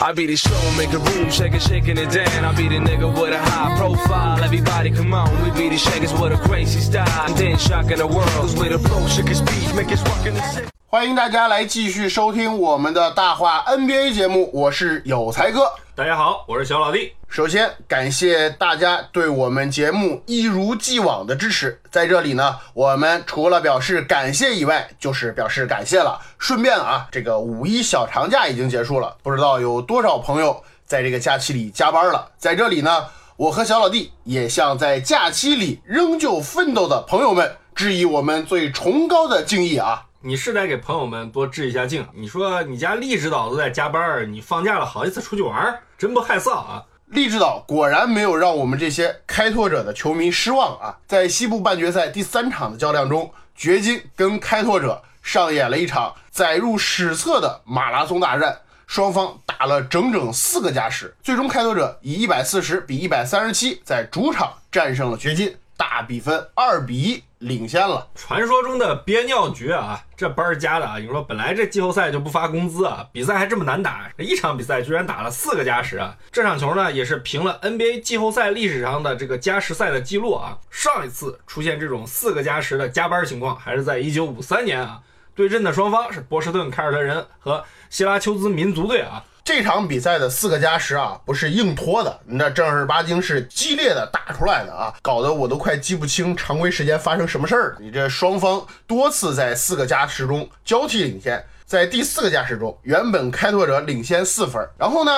I be the show, make a room, shake it, shaking it down. I be the nigga with a high profile. Everybody come on, we be the shakers with a crazy style. And then shocking the world, cause we the flow, shake his speed, make us rockin' the city. 欢迎大家来继续收听我们的大话 NBA 节目，我是有才哥。 大家好，我是小老弟。首先感谢大家对我们节目一如既往的支持，在这里呢，我们除了表示感谢以外，就是表示感谢了。顺便啊，这个五一小长假已经结束了，不知道有多少朋友在这个假期里加班了。在这里呢，我和小老弟也向在假期里仍旧奋斗的朋友们致以我们最崇高的敬意啊！你是得给朋友们多致一下敬。你说你家厉指导都在加班，你放假了好意思出去玩，真不害臊啊！励志岛果然没有让我们这些开拓者的球迷失望啊！在西部半决赛第三场的较量中，掘金跟开拓者上演了一场载入史册的马拉松大战，双方打了整整四个加时，最终开拓者以一百四十比一百三十七在主场战胜了掘金，大比分二比一领先了。传说中的憋尿局啊，这班儿加的啊！你说本来这季后赛就不发工资啊，比赛还这么难打，一场比赛居然打了四个加时啊！这场球呢，也是平了 NBA 季后赛历史上的这个加时赛的记录啊！上一次出现这种四个加时的加班情况，还是在1953年啊。对阵的双方是波士顿凯尔特人和希拉丘兹民族队啊。这场比赛的四个加时啊，不是硬拖的，那正儿八经是激烈的打出来的啊，搞得我都快记不清常规时间发生什么事儿了。你这双方多次在四个加时中交替领先，在第四个加时中，原本开拓者领先四分，然后呢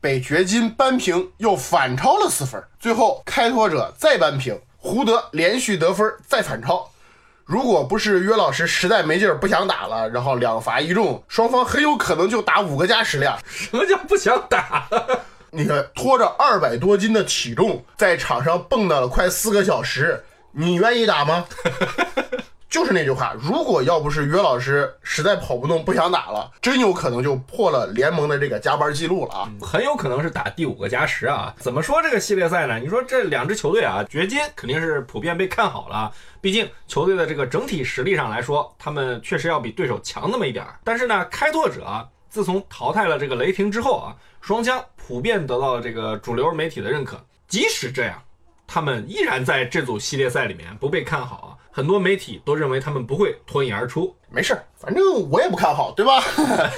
被掘金扳平，又反超了四分，最后开拓者再扳平，胡德连续得分再反超。如果不是约老师实在没劲儿不想打了，然后两罚一中，双方很有可能就打五个加时量。什么叫不想打？你看，拖着二百多斤的体重在场上蹦跶了快四个小时，你愿意打吗？就是那句话，如果要不是约老师实在跑不动不想打了，真有可能就破了联盟的这个加班记录了啊！很有可能是打第五个加时啊！怎么说这个系列赛呢？你说这两支球队啊，掘金肯定是普遍被看好了，毕竟球队的这个整体实力上来说，他们确实要比对手强那么一点儿。但是呢，开拓者自从淘汰了这个雷霆之后啊，双枪普遍得到了这个主流媒体的认可。即使这样，他们依然在这组系列赛里面不被看好啊。很多媒体都认为他们不会脱颖而出。没事儿，反正我也不看好，对吧？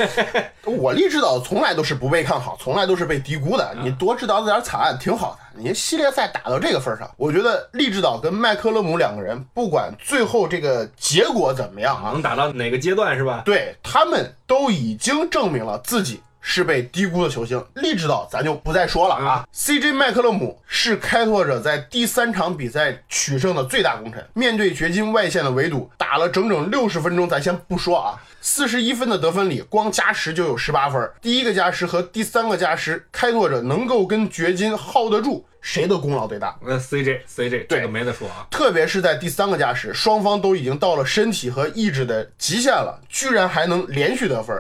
我立指导从来都是不被看好，从来都是被低估的。你多指导点惨案，挺好的。你系列赛打到这个份上，我觉得立指导跟麦克勒姆两个人，不管最后这个结果怎么样啊，能打到哪个阶段是吧？对他们都已经证明了自己。是被低估的球星，利指导咱就不再说了啊。CJ 麦克勒姆是开拓者在第三场比赛取胜的最大功臣，面对掘金外线的围堵，打了整整六十分钟，咱先不说啊，四十一分的得分里，光加时就有十八分。第一个加时和第三个加时，开拓者能够跟掘金耗得住，谁的功劳最大？那，CJ CJ 这个没得说啊。特别是在第三个加时，双方都已经到了身体和意志的极限了，居然还能连续得分。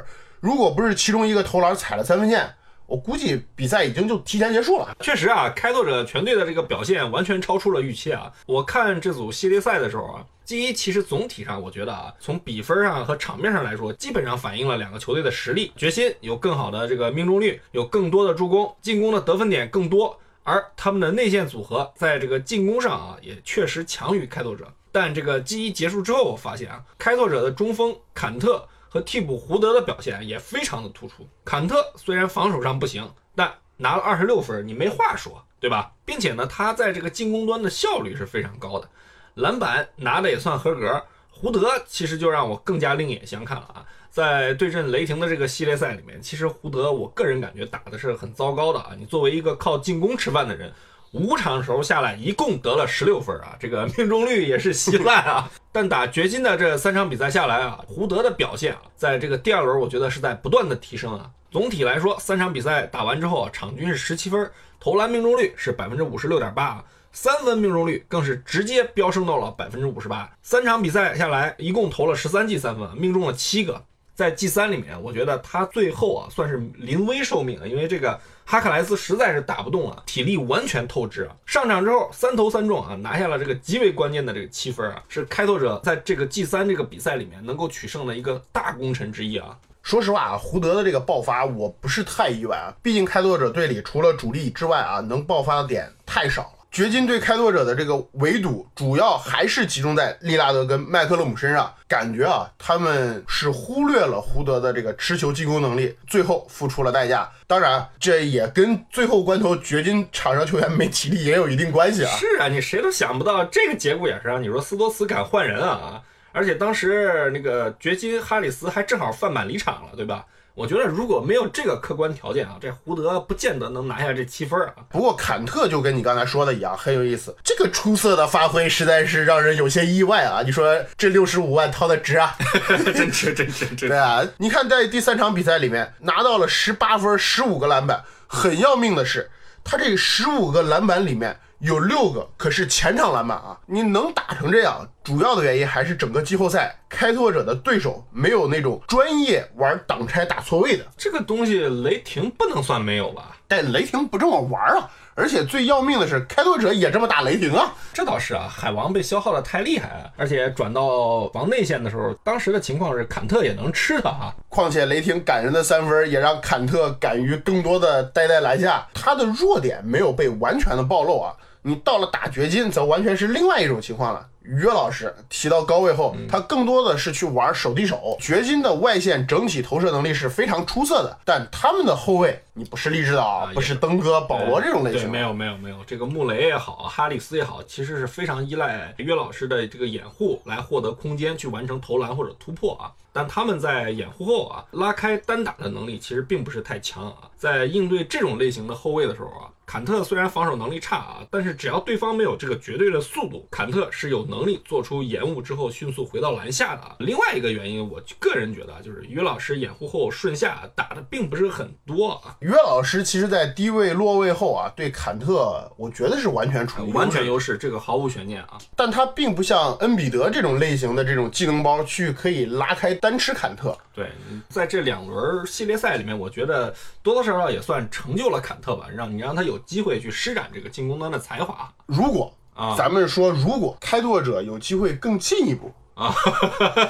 如果不是其中一个投篮踩了三分线，我估计比赛已经就提前结束了。确实啊，开拓者全队的这个表现完全超出了预期啊！我看这组系列赛的时候啊，G 一其实总体上我觉得啊，从比分上和场面上来说，基本上反映了两个球队的实力。决心有更好的这个命中率，有更多的助攻，进攻的得分点更多，而他们的内线组合在这个进攻上啊，也确实强于开拓者。但这个 G 一结束之后，我发现啊，开拓者的中锋坎特。和替补胡德的表现也非常的突出。坎特虽然防守上不行，但拿了二十六分，你没话说，对吧？并且呢，他在这个进攻端的效率是非常高的，篮板拿的也算合格。胡德其实就让我更加另眼相看了啊！在对阵雷霆的这个系列赛里面，其实胡德我个人感觉打的是很糟糕的啊！你作为一个靠进攻吃饭的人，五场球下来一共得了十六分啊，这个命中率也是稀烂啊。但打掘金的这三场比赛下来啊，胡德的表现啊，在这个第二轮我觉得是在不断的提升啊。总体来说，三场比赛打完之后啊，场均是十七分，投篮命中率是百分之五十六点八，三分命中率更是直接飙升到了百分之五十八。三场比赛下来，一共投了十三记三分，命中了七个。在 G 三里面，我觉得他最后啊算是临危受命了，因为这个哈克莱斯实在是打不动了，体力完全透支啊。上场之后三投三中啊，拿下了这个极为关键的这个七分啊，是开拓者在这个 G 三这个比赛里面能够取胜的一个大功臣之一啊。说实话啊，胡德的这个爆发我不是太意外啊，毕竟开拓者队里除了主力之外啊，能爆发的点太少。掘金对开拓者的这个围堵，主要还是集中在利拉德跟麦克勒姆身上。感觉啊，他们是忽略了胡德的这个持球进攻能力，最后付出了代价。当然，这也跟最后关头掘金场上球员没体力也有一定关系啊。是啊，你谁都想不到这个节骨眼上，你说斯多茨敢换人啊？而且当时那个掘金哈里斯还正好犯满离场了，对吧？我觉得如果没有这个客观条件啊，这胡德不见得能拿下这七分啊。不过坎特就跟你刚才说的一样，很有意思。这个出色的发挥实在是让人有些意外啊！你说这六十五万掏的值啊？真值，真值，真对啊！你看在第三场比赛里面拿到了十八分、十五个篮板，很要命的是，他这十五个篮板里面。有六个，可是前场篮板啊！你能打成这样，主要的原因还是整个季后赛开拓者的对手没有那种专业玩挡拆打错位的。这个东西雷霆不能算没有吧？但雷霆不这么玩啊！而且最要命的是，开拓者也这么打雷霆啊！这倒是啊，海王被消耗的太厉害了，而且转到防内线的时候，当时的情况是坎特也能吃他啊。况且雷霆感人的三分也让坎特敢于更多的待在篮下，他的弱点没有被完全的暴露啊。你到了打掘金，则完全是另外一种情况了。约老师提到高位后，他更多的是去玩手递手。掘金的外线整体投射能力是非常出色的，但他们的后卫，你不是励志的啊，不是登哥、保罗这种类型。没有没有没有，这个穆雷也好，哈里斯也好，其实是非常依赖约老师的这个掩护来获得空间去完成投篮或者突破啊。但他们在掩护后啊，拉开单打的能力其实并不是太强啊。在应对这种类型的后卫的时候啊。坎特虽然防守能力差啊，但是只要对方没有这个绝对的速度，坎特是有能力做出延误之后迅速回到篮下的。另外一个原因，我个人觉得就是于老师掩护后顺下打的并不是很多啊。于老师其实在低位落位后啊，对坎特我觉得是完全处于完全优势，这个毫无悬念啊。但他并不像恩比德这种类型的这种技能包去可以拉开单吃坎特。对，在这两轮系列赛里面，我觉得多多少少也算成就了坎特吧，让你让他有。机会去施展这个进攻端的才华。如果啊，咱们说，如果开拓者有机会更进一步啊，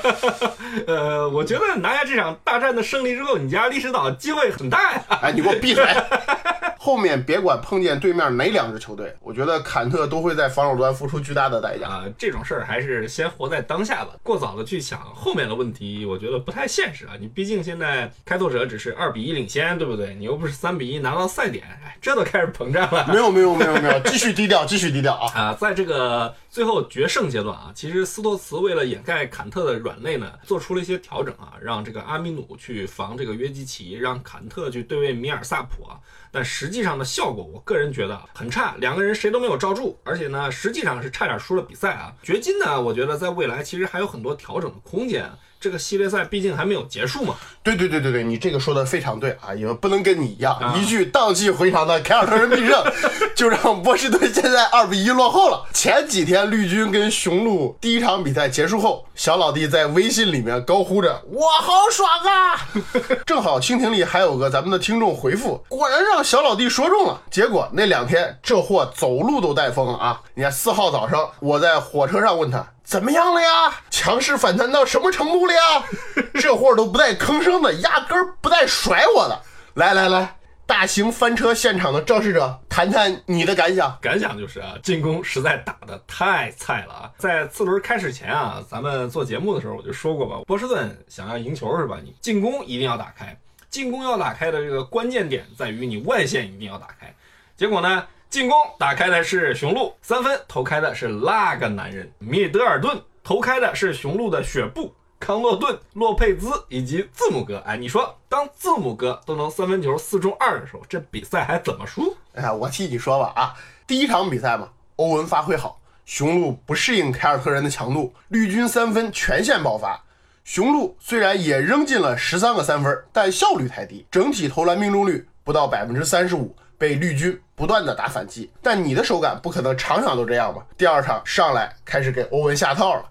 呃，我觉得拿下这场大战的胜利之后，你家历史岛机会很大呀。哎，你给我闭嘴！后面别管碰见对面哪两支球队，我觉得坎特都会在防守端付出巨大的代价啊。这种事儿还是先活在当下吧，过早的去想后面的问题，我觉得不太现实啊。你毕竟现在开拓者只是二比一领先，对不对？你又不是三比一拿到赛点，哎，这都开始膨胀了。没有没有没有没有，继续低调，继续低调啊！啊，在这个最后决胜阶段啊，其实斯托茨为了掩盖坎特的软肋呢，做出了一些调整啊，让这个阿米努去防这个约基奇，让坎特去对位米尔萨普啊。但实际上的效果，我个人觉得很差，两个人谁都没有罩住，而且呢，实际上是差点输了比赛啊。掘金呢，我觉得在未来其实还有很多调整的空间。这个系列赛毕竟还没有结束嘛。对对对对对，你这个说的非常对啊，因为不能跟你一样，一句荡气回肠的凯尔特人必胜，就让波士顿现在二比一落后了。前几天绿军跟雄鹿第一场比赛结束后，小老弟在微信里面高呼着“我好爽啊”，正好蜻蜓里还有个咱们的听众回复，果然让小老弟说中了。结果那两天这货走路都带风啊！你看四号早上我在火车上问他。怎么样了呀？强势反弹到什么程度了呀？这货都不带吭声的，压根儿不带甩我的。来来来，大型翻车现场的肇事者，谈谈你的感想。感想就是啊，进攻实在打得太菜了啊！在次轮开始前啊，咱们做节目的时候我就说过吧，波士顿想要赢球是吧？你进攻一定要打开，进攻要打开的这个关键点在于你外线一定要打开。结果呢？进攻打开的是雄鹿，三分投开的是那个男人米德尔顿，投开的是雄鹿的雪布、康诺顿、洛佩兹以及字母哥。哎，你说当字母哥都能三分球四中二的时候，这比赛还怎么输？哎，我替你说吧啊，第一场比赛嘛，欧文发挥好，雄鹿不适应凯尔特人的强度，绿军三分全线爆发。雄鹿虽然也扔进了十三个三分，但效率太低，整体投篮命中率不到百分之三十五，被绿军不断的打反击。但你的手感不可能场场都这样吧？第二场上来开始给欧文下套了，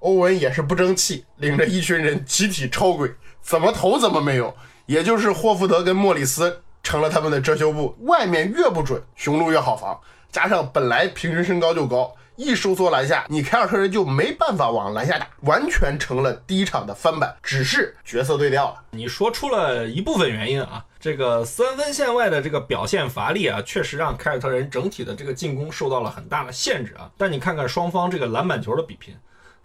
欧文也是不争气，领着一群人集体超鬼，怎么投怎么没有，也就是霍福德跟莫里斯成了他们的遮羞布，外面越不准，雄鹿越好防，加上本来平均身高就高。一收缩篮下，你凯尔特人就没办法往篮下打，完全成了第一场的翻版，只是角色对调了。你说出了一部分原因啊，这个三分线外的这个表现乏力啊，确实让凯尔特人整体的这个进攻受到了很大的限制啊。但你看看双方这个篮板球的比拼，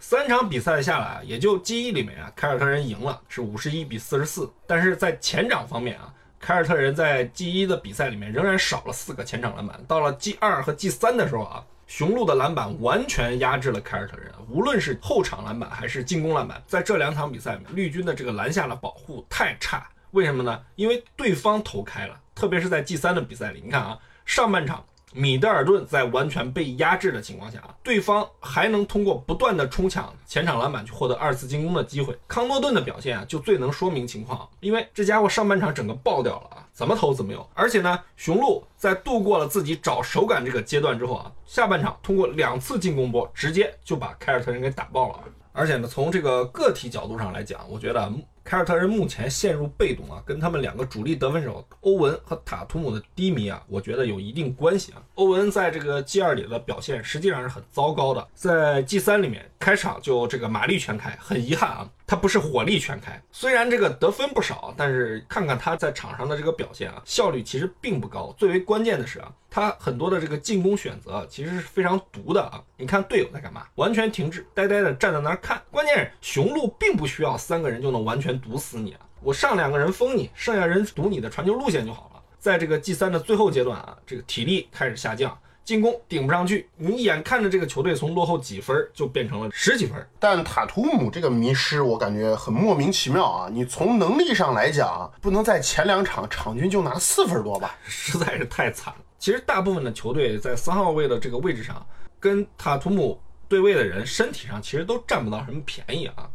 三场比赛下来，也就 G 一里面啊，凯尔特人赢了，是五十一比四十四。但是在前场方面啊，凯尔特人在 G 一的比赛里面仍然少了四个前场篮板，到了 G 二和 G 三的时候啊。雄鹿的篮板完全压制了凯尔特人，无论是后场篮板还是进攻篮板，在这两场比赛里面，绿军的这个篮下的保护太差。为什么呢？因为对方投开了，特别是在 G 三的比赛里，你看啊，上半场。米德尔顿在完全被压制的情况下啊，对方还能通过不断的冲抢前场篮板去获得二次进攻的机会。康诺顿的表现啊，就最能说明情况，因为这家伙上半场整个爆掉了啊，怎么投怎么有。而且呢，雄鹿在度过了自己找手感这个阶段之后啊，下半场通过两次进攻波，直接就把凯尔特人给打爆了。而且呢，从这个个体角度上来讲，我觉得。凯尔特人目前陷入被动啊，跟他们两个主力得分手欧文和塔图姆的低迷啊，我觉得有一定关系啊。欧文在这个 G 二里的表现实际上是很糟糕的，在 G 三里面开场就这个马力全开，很遗憾啊，他不是火力全开。虽然这个得分不少，但是看看他在场上的这个表现啊，效率其实并不高。最为关键的是啊，他很多的这个进攻选择其实是非常毒的啊。你看队友在干嘛？完全停滞，呆呆的站在那儿看。关键是雄鹿并不需要三个人就能完全。堵死你啊！我上两个人封你，剩下人堵你的传球路线就好了。在这个 G 三的最后阶段啊，这个体力开始下降，进攻顶不上去，你眼看着这个球队从落后几分就变成了十几分。但塔图姆这个迷失，我感觉很莫名其妙啊！你从能力上来讲，不能在前两场场均就拿四分多吧？实在是太惨了。其实大部分的球队在三号位的这个位置上，跟塔图姆对位的人身体上其实都占不到什么便宜啊，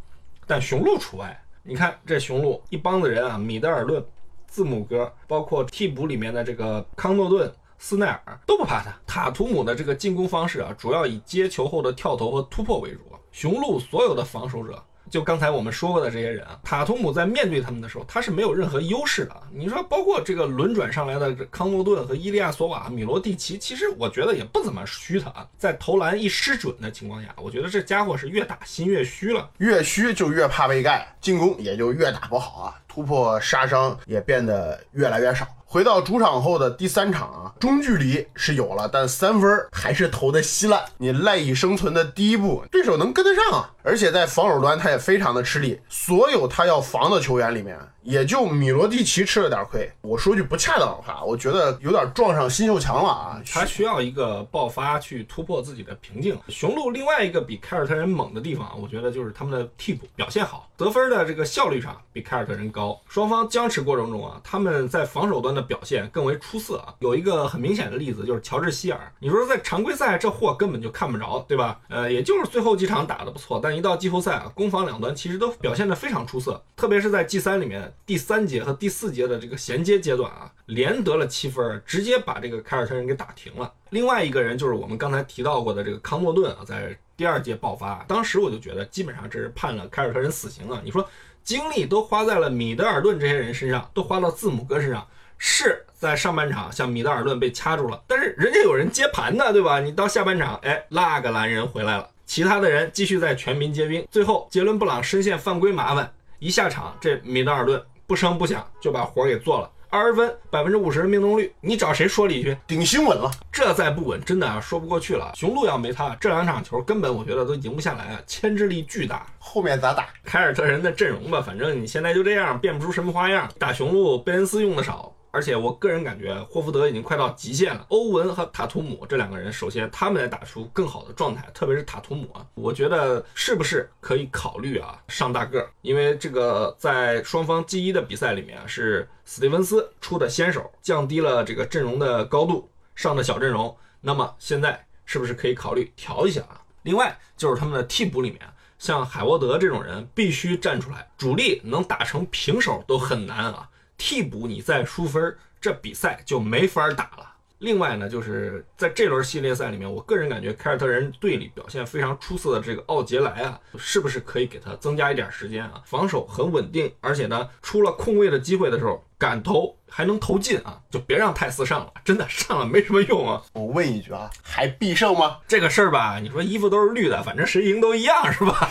但雄鹿除外。你看这雄鹿一帮子人啊，米德尔顿、字母哥，包括替补里面的这个康诺顿、斯奈尔都不怕他。塔图姆的这个进攻方式啊，主要以接球后的跳投和突破为主。雄鹿所有的防守者。就刚才我们说过的这些人啊，塔图姆在面对他们的时候，他是没有任何优势的。你说，包括这个轮转上来的康诺顿和伊利亚索瓦、米罗蒂奇，其实我觉得也不怎么虚他啊。在投篮一失准的情况下，我觉得这家伙是越打心越虚了，越虚就越怕被盖，进攻也就越打不好啊，突破杀伤也变得越来越少。回到主场后的第三场啊，中距离是有了，但三分还是投的稀烂。你赖以生存的第一步，对手能跟得上啊？而且在防守端他也非常的吃力，所有他要防的球员里面。也就米罗蒂奇吃了点亏。我说句不恰当的话，我觉得有点撞上新秀墙了啊！他需要一个爆发去突破自己的瓶颈。雄鹿另外一个比凯尔特人猛的地方，我觉得就是他们的替补表现好，得分的这个效率上比凯尔特人高。双方僵持过程中啊，他们在防守端的表现更为出色啊。有一个很明显的例子就是乔治希尔。你说在常规赛这货根本就看不着，对吧？呃，也就是最后几场打得不错，但一到季后赛啊，攻防两端其实都表现得非常出色，特别是在 G 三里面。第三节和第四节的这个衔接阶段啊，连得了七分，直接把这个凯尔特人给打停了。另外一个人就是我们刚才提到过的这个康诺顿啊，在第二节爆发，当时我就觉得基本上这是判了凯尔特人死刑了。你说精力都花在了米德尔顿这些人身上，都花到字母哥身上，是在上半场像米德尔顿被掐住了，但是人家有人接盘呢，对吧？你到下半场，哎，那个蓝人回来了，其他的人继续在全民皆兵，最后杰伦布朗深陷犯规麻烦，一下场这米德尔顿。不声不响就把活给做了，二十分，百分之五十的命中率，你找谁说理去？顶新稳了，这再不稳，真的啊说不过去了。雄鹿要没他，这两场球根本我觉得都赢不下来啊，牵制力巨大。后面咋打？凯尔特人的阵容吧，反正你现在就这样，变不出什么花样。打雄鹿，贝恩斯用的少。而且我个人感觉霍福德已经快到极限了。欧文和塔图姆这两个人，首先他们得打出更好的状态，特别是塔图姆啊，我觉得是不是可以考虑啊上大个儿？因为这个在双方 G 一的比赛里面啊，是史蒂文斯出的先手，降低了这个阵容的高度，上的小阵容。那么现在是不是可以考虑调一下啊？另外就是他们的替补里面，像海沃德这种人必须站出来，主力能打成平手都很难啊。替补你再输分，这比赛就没法打了。另外呢，就是在这轮系列赛里面，我个人感觉凯尔特人队里表现非常出色的这个奥杰莱啊，是不是可以给他增加一点时间啊？防守很稳定，而且呢，出了空位的机会的时候敢投，还能投进啊，就别让泰斯上了，真的上了没什么用啊。我问一句啊，还必胜吗？这个事儿吧，你说衣服都是绿的，反正谁赢都一样，是吧？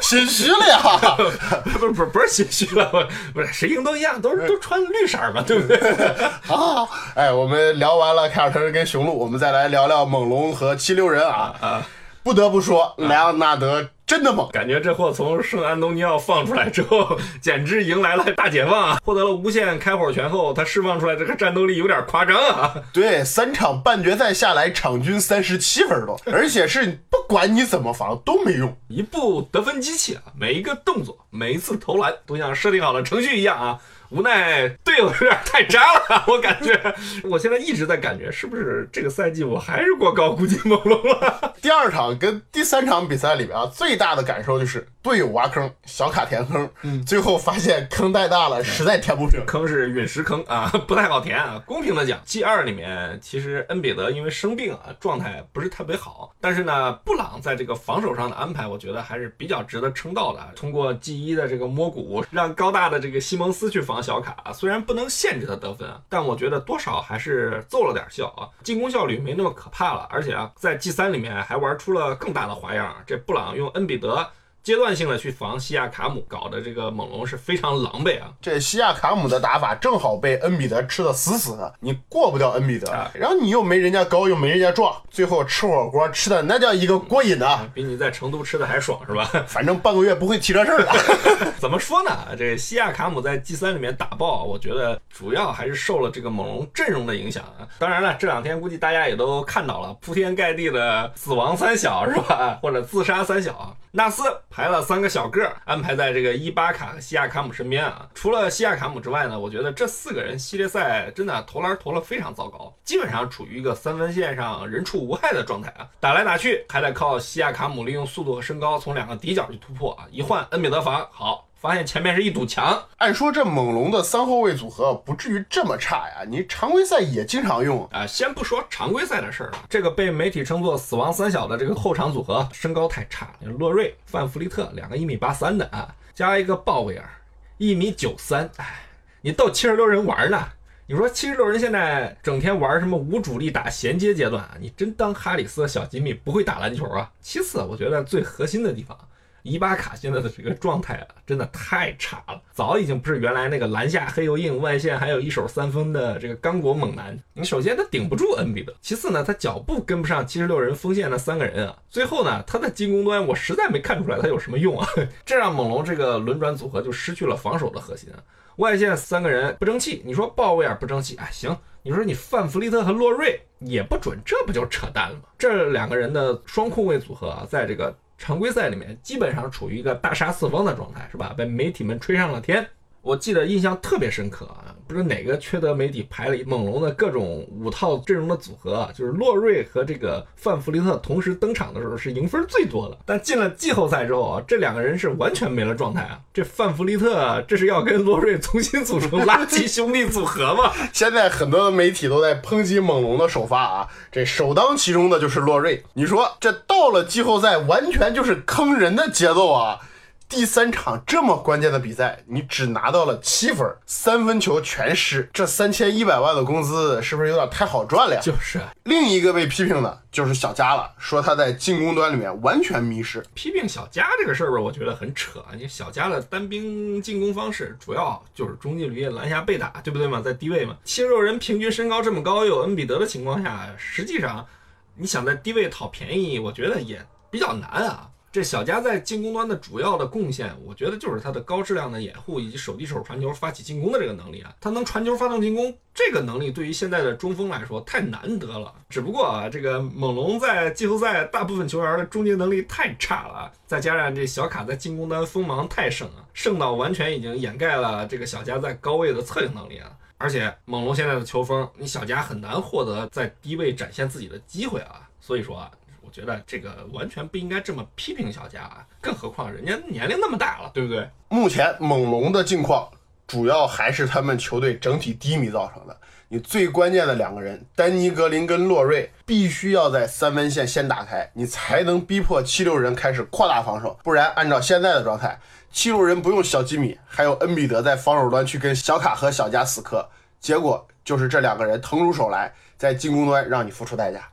心虚了呀！不是不是不是心虚了，不是谁赢都一样，都是都穿绿色嘛，对不对？好好好，哎，我们聊完了凯尔特人跟雄鹿，我们再来聊聊猛龙和七六人啊。啊，不得不说，莱昂纳德真的猛。感觉这货从圣安东尼奥放出来之后，简直迎来了大解放啊！获得了无限开火权后，他释放出来这个战斗力有点夸张啊！对，三场半决赛下来，场均三十七分多，而且是不管你怎么防都没用。一部得分机器啊，每一个动作，每一次投篮都像设定好了程序一样啊。无奈队友有点太渣了，我感觉，我现在一直在感觉，是不是这个赛季我还是过高估计猛龙了？第二场跟第三场比赛里边啊，最大的感受就是队友挖坑，小卡填坑，最后发现坑太大了，实在填不平。坑是陨石坑啊，不太好填啊。公平的讲，G 二里面其实恩比德因为生病啊，状态不是特别好，但是呢，布朗在这个防守上的安排，我觉得还是比较值得称道的。通过 G 一的这个摸骨，让高大的这个西蒙斯去防小卡，虽然不能限制他得分，但我觉得多少还是奏了点效啊，进攻效率没那么可怕了。而且啊，在 G 三里面还玩出了更大的花样，这布朗用恩比德。阶段性的去防西亚卡姆，搞得这个猛龙是非常狼狈啊！这西亚卡姆的打法正好被恩比德吃的死死的，你过不掉恩比德，然后你又没人家高，又没人家壮，最后吃火锅吃的那叫一个过瘾啊！比你在成都吃的还爽是吧？反正半个月不会提这事儿的。怎么说呢？这西亚卡姆在 G 三里面打爆，我觉得主要还是受了这个猛龙阵容的影响啊。当然了，这两天估计大家也都看到了铺天盖地的死亡三小是吧？或者自杀三小，纳斯。排了三个小个儿，安排在这个伊巴卡和西亚卡姆身边啊。除了西亚卡姆之外呢，我觉得这四个人系列赛真的投篮投了非常糟糕，基本上处于一个三分线上人畜无害的状态啊。打来打去还得靠西亚卡姆利用速度和身高从两个底角去突破啊。一换恩比德防好。发现前面是一堵墙。按说这猛龙的三后卫组合不至于这么差呀，你常规赛也经常用啊。先不说常规赛的事儿了，这个被媒体称作“死亡三小”的这个后场组合，身高太差。洛瑞、范弗利特两个一米八三的啊，加一个鲍威尔一米九三，哎，你逗七十六人玩呢？你说七十六人现在整天玩什么无主力打衔接阶段啊？你真当哈里斯和小吉米不会打篮球啊？其次，我觉得最核心的地方。伊巴卡现在的这个状态啊，真的太差了，早已经不是原来那个篮下黑又硬、外线还有一手三分的这个刚果猛男。你首先他顶不住恩比德，其次呢，他脚步跟不上七十六人锋线那三个人啊。最后呢，他在进攻端我实在没看出来他有什么用啊，这让猛龙这个轮转组合就失去了防守的核心啊。外线三个人不争气，你说鲍威尔不争气，哎行，你说你范弗利特和洛瑞也不准，这不就扯淡了吗？这两个人的双控卫组合啊，在这个。常规赛里面基本上处于一个大杀四方的状态，是吧？被媒体们吹上了天。我记得印象特别深刻啊，不知道哪个缺德媒体排了猛龙的各种五套阵容的组合啊，就是洛瑞和这个范弗利特同时登场的时候是赢分最多的，但进了季后赛之后啊，这两个人是完全没了状态啊。这范弗利特这是要跟洛瑞重新组成垃圾兄弟组合吗？现在很多媒体都在抨击猛龙的首发啊，这首当其冲的就是洛瑞。你说这到了季后赛完全就是坑人的节奏啊！第三场这么关键的比赛，你只拿到了七分，三分球全失，这三千一百万的工资是不是有点太好赚了呀？就是另一个被批评的就是小加了，说他在进攻端里面完全迷失。批评小加这个事儿吧，我觉得很扯。你小加的单兵进攻方式主要就是中距离篮下被打，对不对嘛？在低位嘛，七十六人平均身高这么高，又有恩比德的情况下，实际上你想在低位讨便宜，我觉得也比较难啊。这小加在进攻端的主要的贡献，我觉得就是他的高质量的掩护以及手递手传球发起进攻的这个能力啊。他能传球发动进攻，这个能力对于现在的中锋来说太难得了。只不过啊，这个猛龙在季后赛大部分球员的终结能力太差了啊，再加上这小卡在进攻端锋芒太盛啊，盛到完全已经掩盖了这个小加在高位的策应能力啊。而且猛龙现在的球风，你小加很难获得在低位展现自己的机会啊。所以说啊。我觉得这个完全不应该这么批评小加啊，更何况人家年龄那么大了，对不对？目前猛龙的境况主要还是他们球队整体低迷造成的。你最关键的两个人，丹尼格林跟洛瑞，必须要在三分线先打开，你才能逼迫七六人开始扩大防守。不然，按照现在的状态，七六人不用小吉米，还有恩比德在防守端去跟小卡和小加死磕，结果就是这两个人腾出手来，在进攻端让你付出代价。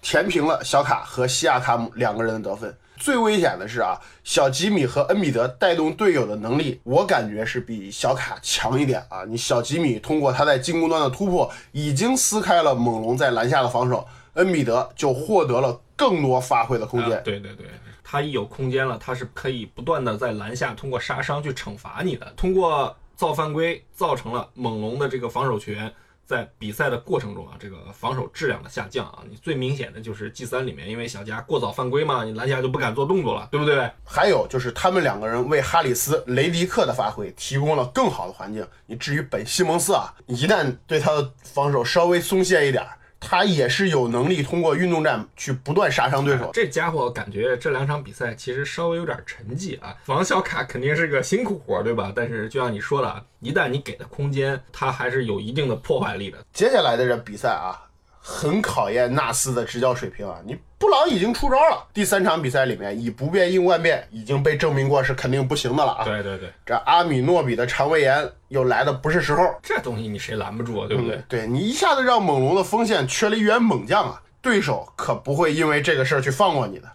填平了小卡和西亚卡姆两个人的得分。最危险的是啊，小吉米和恩比德带动队友的能力，我感觉是比小卡强一点啊。你小吉米通过他在进攻端的突破，已经撕开了猛龙在篮下的防守，恩比德就获得了更多发挥的空间。对对对，他一有空间了，他是可以不断的在篮下通过杀伤去惩罚你的，通过造犯规造成了猛龙的这个防守球员。在比赛的过程中啊，这个防守质量的下降啊，你最明显的就是 G 三里面，因为小加过早犯规嘛，你篮下就不敢做动作了，对不对？还有就是他们两个人为哈里斯、雷迪克的发挥提供了更好的环境。你至于本西蒙斯啊，一旦对他的防守稍微松懈一点。他也是有能力通过运动战去不断杀伤对手。这家伙感觉这两场比赛其实稍微有点沉寂啊。防小卡肯定是个辛苦活，对吧？但是就像你说的，一旦你给的空间，他还是有一定的破坏力的。接下来的这比赛啊。很考验纳斯的执教水平啊！你布朗已经出招了，第三场比赛里面以不变应万变，已经被证明过是肯定不行的了啊！对对对，这阿米诺比的肠胃炎又来的不是时候，这东西你谁拦不住啊？对不对？对你一下子让猛龙的锋线缺了一员猛将啊，对手可不会因为这个事儿去放过你的。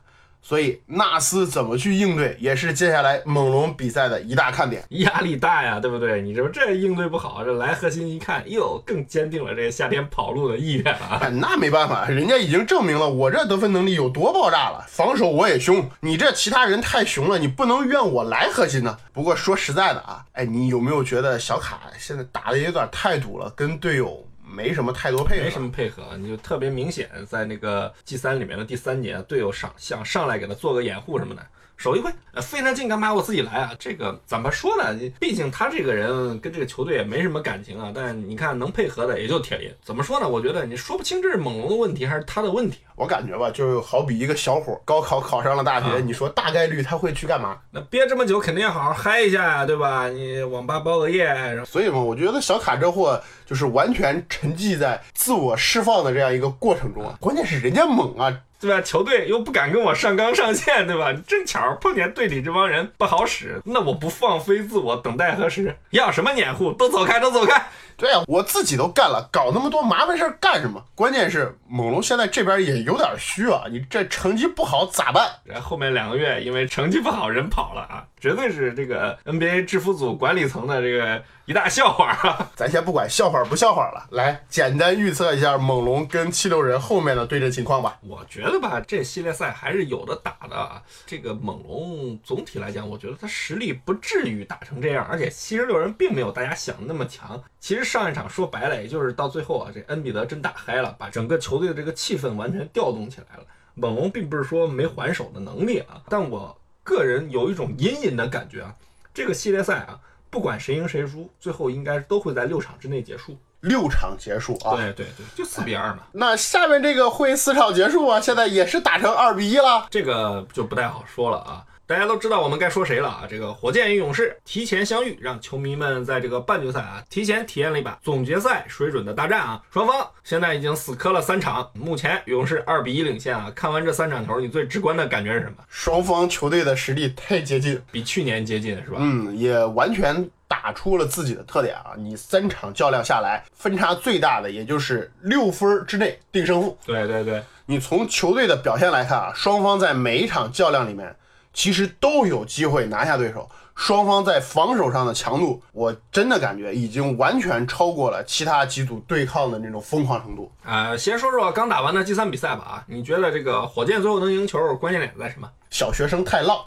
所以纳斯怎么去应对，也是接下来猛龙比赛的一大看点。压力大呀，对不对？你这这应对不好，这莱核心一看，哟，更坚定了这个夏天跑路的意愿了。那没办法，人家已经证明了我这得分能力有多爆炸了，防守我也凶。你这其他人太熊了，你不能怨我莱核心呢。不过说实在的啊，哎，你有没有觉得小卡现在打的有点太堵了，跟队友？没什么太多配合，没什么配合，你就特别明显，在那个 G 三里面的第三节，队友上想上来给他做个掩护什么的。手一挥，费那劲干嘛？我自己来啊！这个怎么说呢？毕竟他这个人跟这个球队也没什么感情啊。但你看能配合的也就铁林。怎么说呢？我觉得你说不清这是猛龙的问题还是他的问题。我感觉吧，就好比一个小伙高考考上了大学，你说大概率他会去干嘛？那憋这么久，肯定要好好嗨一下呀，对吧？你网吧包个夜。所以嘛，我觉得小卡这货就是完全沉寂在自我释放的这样一个过程中啊。关键是人家猛啊！对吧？球队又不敢跟我上纲上线，对吧？正巧碰见队里这帮人不好使，那我不放飞自我，等待何时？要什么掩护？都走开，都走开！对呀，我自己都干了，搞那么多麻烦事儿干什么？关键是猛龙现在这边也有点虚啊，你这成绩不好咋办？然后面两个月因为成绩不好人跑了啊，绝对是这个 NBA 制服组管理层的这个一大笑话啊！咱先不管笑话不笑话了，来简单预测一下猛龙跟七六人后面的对阵情况吧。我觉得吧，这系列赛还是有的打的。这个猛龙总体来讲，我觉得他实力不至于打成这样，而且七十六人并没有大家想的那么强。其实上一场说白了，也就是到最后啊，这恩比德真打嗨了，把整个球队的这个气氛完全调动起来了。猛龙并不是说没还手的能力啊，但我个人有一种隐隐的感觉啊，这个系列赛啊，不管谁赢谁输，最后应该都会在六场之内结束。六场结束啊？对对对，就四比二嘛。那下面这个会四场结束啊？现在也是打成二比一了，这个就不太好说了啊。大家都知道我们该说谁了啊？这个火箭与勇士提前相遇，让球迷们在这个半决赛啊提前体验了一把总决赛水准的大战啊！双方现在已经死磕了三场，目前勇士二比一领先啊！看完这三场球，你最直观的感觉是什么？双方球队的实力太接近，比去年接近是吧？嗯，也完全打出了自己的特点啊！你三场较量下来，分差最大的也就是六分之内定胜负。对对对，你从球队的表现来看啊，双方在每一场较量里面。其实都有机会拿下对手，双方在防守上的强度，我真的感觉已经完全超过了其他几组对抗的那种疯狂程度。啊、先说说刚打完的第三比赛吧啊，你觉得这个火箭最后能赢球，关键点在什么？小学生太浪，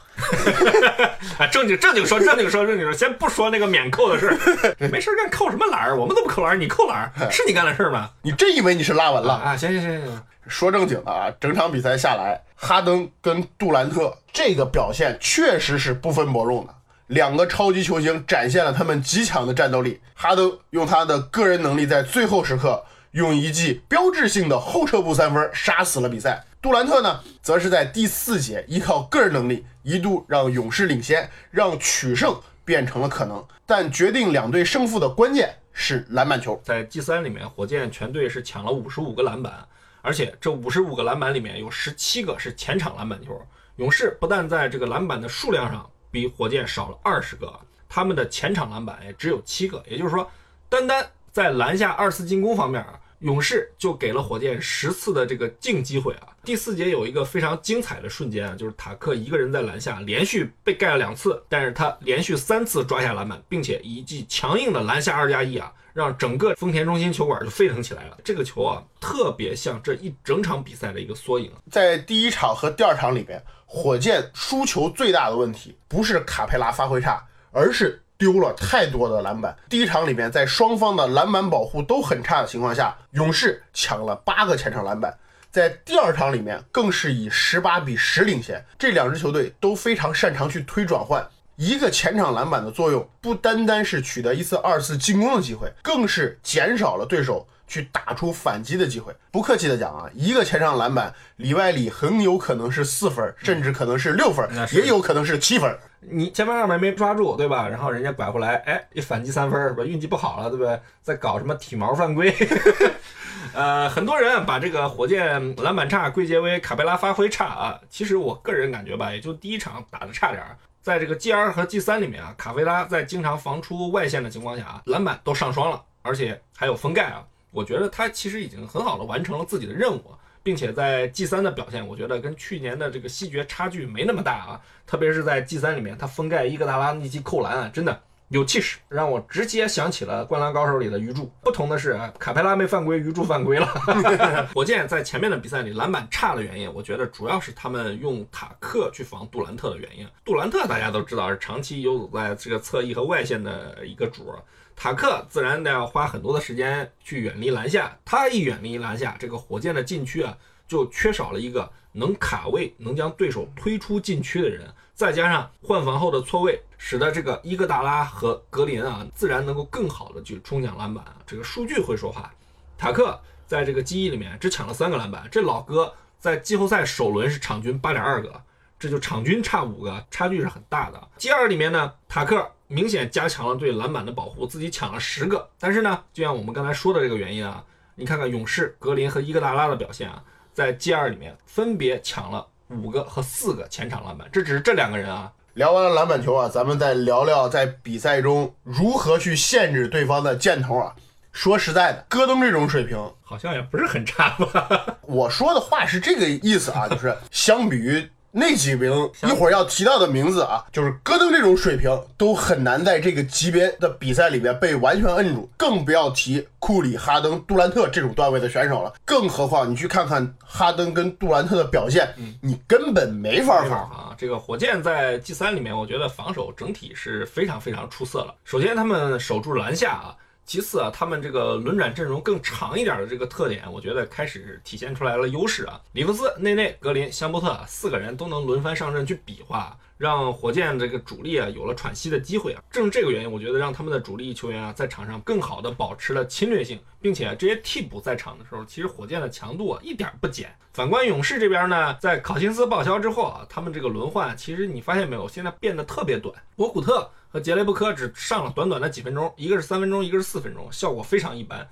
啊，正经正经说，正经说，正经说，先不说那个免扣的事儿，没事儿干扣什么篮儿？我们都不扣篮儿，你扣篮儿，是你干的事儿吗？你真以为你是拉文了？啊，行行行行，说正经的啊，整场比赛下来，哈登跟杜兰特这个表现确实是不分伯仲的。两个超级球星展现了他们极强的战斗力。哈登用他的个人能力在最后时刻用一记标志性的后撤步三分杀死了比赛。杜兰特呢，则是在第四节依靠个人能力一度让勇士领先，让取胜变成了可能。但决定两队胜负的关键是篮板球。在 G 三里面，火箭全队是抢了五十五个篮板，而且这五十五个篮板里面有十七个是前场篮板球。勇士不但在这个篮板的数量上比火箭少了二十个，他们的前场篮板也只有七个，也就是说，单单在篮下二次进攻方面啊，勇士就给了火箭十次的这个净机会啊。第四节有一个非常精彩的瞬间啊，就是塔克一个人在篮下连续被盖了两次，但是他连续三次抓下篮板，并且一记强硬的篮下二加一啊，让整个丰田中心球馆就沸腾起来了。这个球啊，特别像这一整场比赛的一个缩影。在第一场和第二场里边，火箭输球最大的问题不是卡佩拉发挥差，而是丢了太多的篮板。第一场里面，在双方的篮板保护都很差的情况下，勇士抢了八个前场篮板。在第二场里面，更是以十八比十领先。这两支球队都非常擅长去推转换，一个前场篮板的作用，不单单是取得一次、二次进攻的机会，更是减少了对手去打出反击的机会。不客气的讲啊，一个前场篮板里外里很有可能是四分，甚至可能是六分也有可能是七分。你前面二板没抓住，对吧？然后人家拐过来，哎，一反击三分，是吧？运气不好了，对不对？在搞什么体毛犯规？呃，很多人把这个火箭篮板差归结为卡贝拉发挥差啊。其实我个人感觉吧，也就第一场打的差点儿。在这个 G 二和 G 三里面啊，卡佩拉在经常防出外线的情况下啊，篮板都上双了，而且还有封盖啊。我觉得他其实已经很好的完成了自己的任务，并且在 G 三的表现，我觉得跟去年的这个西决差距没那么大啊。特别是在 G 三里面，他封盖伊戈达拉那记扣篮啊，真的有气势，让我直接想起了《灌篮高手》里的鱼柱。不同的是，卡佩拉没犯规，鱼柱犯规了。火箭在前面的比赛里篮板差的原因，我觉得主要是他们用塔克去防杜兰特的原因。杜兰特大家都知道是长期游走在这个侧翼和外线的一个主儿。塔克自然得要花很多的时间去远离篮下，他一远离篮下，这个火箭的禁区啊就缺少了一个能卡位、能将对手推出禁区的人，再加上换防后的错位，使得这个伊戈达拉和格林啊自然能够更好的去冲抢篮板。这个数据会说话，塔克在这个记忆里面只抢了三个篮板，这老哥在季后赛首轮是场均八点二个，这就场均差五个，差距是很大的。G 二里面呢，塔克明显加强了对篮板的保护，自己抢了十个。但是呢，就像我们刚才说的这个原因啊，你看看勇士、格林和伊戈达拉的表现啊，在 G 二里面分别抢了五个和四个前场篮板，这只是这两个人啊。聊完了篮板球啊，咱们再聊聊在比赛中如何去限制对方的箭头啊。说实在的，戈登这种水平，好像也不是很差吧？我说的话是这个意思啊，就是相比于那几名一会儿要提到的名字啊，就是戈登这种水平都很难在这个级别的比赛里边被完全摁住，更不要提库里、哈登、杜兰特这种段位的选手了。更何况你去看看哈登跟杜兰特的表现，你根本没法防。啊，这个火箭在 G 三里面，我觉得防守整体是非常非常出色了。首先，他们守住篮下啊。其次啊，他们这个轮转阵容更长一点的这个特点，我觉得开始体现出来了优势啊。里弗斯、内内、格林、香波特四个人都能轮番上阵去比划，让火箭这个主力啊有了喘息的机会啊。正是这个原因，我觉得让他们的主力球员啊在场上更好的保持了侵略性，并且这些替补在场的时候，其实火箭的强度啊一点不减。反观勇士这边呢，在考辛斯报销之后啊，他们这个轮换其实你发现没有，现在变得特别短。博古特杰雷布科只上了短短的几分钟，一个是三分钟，一个是四分钟，效果非常一般。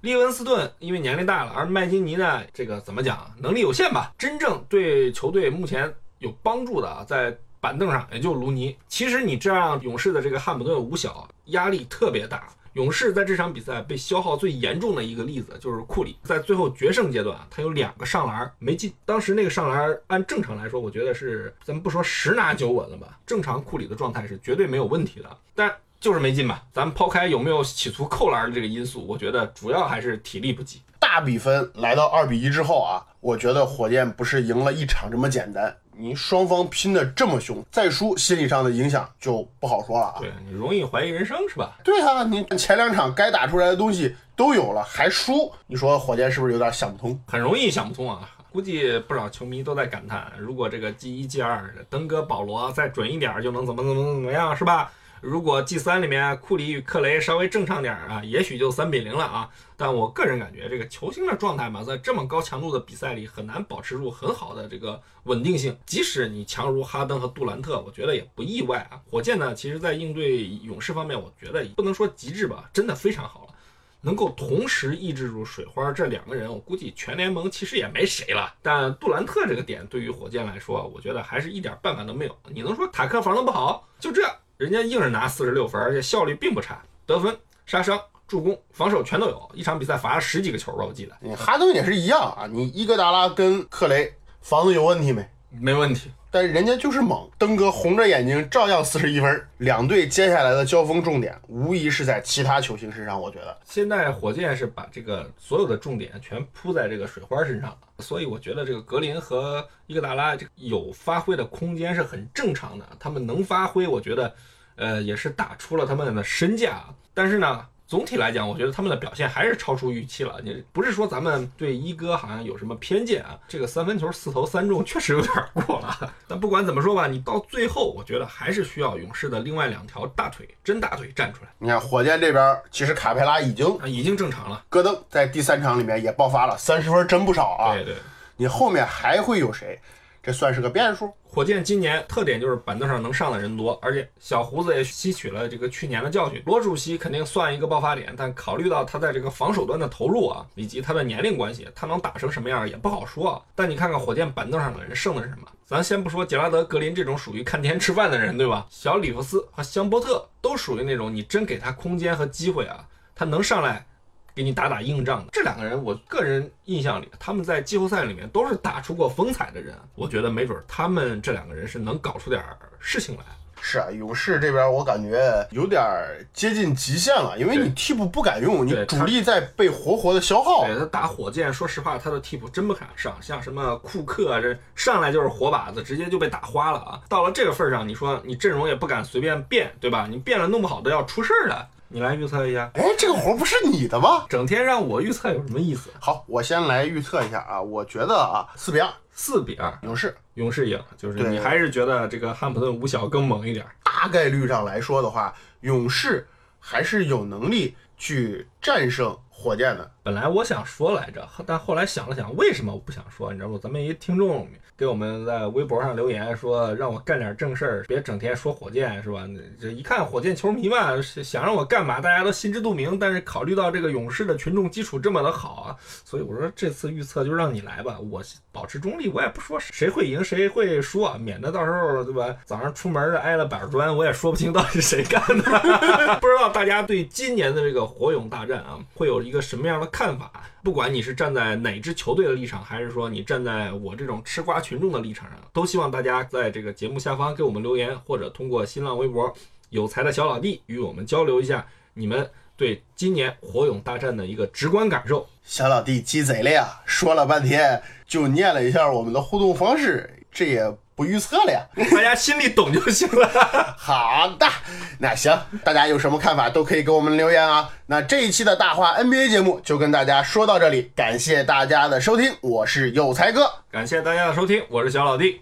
利文斯顿因为年龄大了，而麦金尼呢，这个怎么讲，能力有限吧。真正对球队目前有帮助的啊，在板凳上也就卢尼。其实你这样勇士的这个汉姆顿五小压力特别大，勇士在这场比赛被消耗最严重的一个例子就是库里，在最后决胜阶段，他有两个上篮没进。当时那个上篮按正常来说，我觉得是咱们不说十拿九稳了吧，正常库里的状态是绝对没有问题的，但就是没进吧。咱们抛开有没有企图扣篮的这个因素，我觉得主要还是体力不济。大比分来到二比一之后啊，我觉得火箭不是赢了一场这么简单。你双方拼的这么凶，再输心理上的影响就不好说了啊。对你容易怀疑人生是吧？对啊，你前两场该打出来的东西都有了，还输，你说火箭是不是有点想不通？很容易想不通啊。估计不少球迷都在感叹，如果这个 G 一 G 二登哥保罗再准一点，就能怎么怎么怎么样，是吧？如果 G 三里面库里与克雷稍微正常点啊，也许就三比零了啊。但我个人感觉，这个球星的状态嘛，在这么高强度的比赛里，很难保持住很好的这个稳定性。即使你强如哈登和杜兰特，我觉得也不意外啊。火箭呢，其实在应对勇士方面，我觉得不能说极致吧，真的非常好了。能够同时抑制住水花这两个人，我估计全联盟其实也没谁了。但杜兰特这个点对于火箭来说，我觉得还是一点办法都没有。你能说塔克防的不好？就这，人家硬是拿四十六分，而且效率并不差，得分、杀伤、助攻、防守全都有。一场比赛罚了十几个球吧，我记得。你哈登也是一样啊，你伊戈达拉跟克雷防的有问题没？没问题。但人家就是猛，登哥红着眼睛照样四十一分。两队接下来的交锋重点无疑是在其他球星身上，我觉得现在火箭是把这个所有的重点全扑在这个水花身上了，所以我觉得这个格林和伊戈达拉这个有发挥的空间是很正常的，他们能发挥，我觉得，呃，也是打出了他们的身价。但是呢。总体来讲，我觉得他们的表现还是超出预期了。你不是说咱们对一哥好像有什么偏见啊？这个三分球四投三中确实有点过了。但不管怎么说吧，你到最后，我觉得还是需要勇士的另外两条大腿，真大腿站出来。你看火箭这边，其实卡佩拉已经已经正常了。戈登在第三场里面也爆发了三十分，真不少啊。对对，你后面还会有谁？这算是个变数。火箭今年特点就是板凳上能上的人多，而且小胡子也吸取了这个去年的教训。罗主席肯定算一个爆发点，但考虑到他在这个防守端的投入啊，以及他的年龄关系，他能打成什么样也不好说啊。但你看看火箭板凳上的人剩的是什么？咱先不说杰拉德、格林这种属于看天吃饭的人，对吧？小里弗斯和香波特都属于那种你真给他空间和机会啊，他能上来。给你打打硬仗的这两个人，我个人印象里，他们在季后赛里面都是打出过风采的人。我觉得没准他们这两个人是能搞出点事情来。是啊，勇士这边我感觉有点接近极限了，因为你替补不敢用，你主力在被活活的消耗。对他打火箭，说实话，他的替补真不敢上，像什么库克这上来就是活靶子，直接就被打花了啊！到了这个份上，你说你阵容也不敢随便变，对吧？你变了弄不好都要出事儿的。你来预测一下，哎，这个活不是你的吗？整天让我预测有什么意思？好，我先来预测一下啊，我觉得啊，四比二，四比二，勇士，勇士赢，就是你还是觉得这个汉普顿五小更猛一点？大概率上来说的话，勇士还是有能力去战胜火箭的。本来我想说来着，但后来想了想，为什么我不想说？你知道不？咱们一听众。给我们在微博上留言说，让我干点正事儿，别整天说火箭，是吧？这一看火箭球迷嘛，想让我干嘛，大家都心知肚明。但是考虑到这个勇士的群众基础这么的好啊，所以我说这次预测就让你来吧，我保持中立，我也不说谁会赢谁会输，免得到时候对吧？早上出门挨了板砖，我也说不清到底谁干的。不知道大家对今年的这个火勇大战啊，会有一个什么样的看法？不管你是站在哪支球队的立场，还是说你站在我这种吃瓜群众的立场上，都希望大家在这个节目下方给我们留言，或者通过新浪微博“有才的小老弟”与我们交流一下你们对今年火勇大战的一个直观感受。小老弟鸡贼了呀，说了半天就念了一下我们的互动方式，这也。不预测了呀，大家心里懂就行了。好的，那行，大家有什么看法都可以给我们留言啊。那这一期的大话 NBA 节目就跟大家说到这里，感谢大家的收听，我是有才哥，感谢大家的收听，我是小老弟。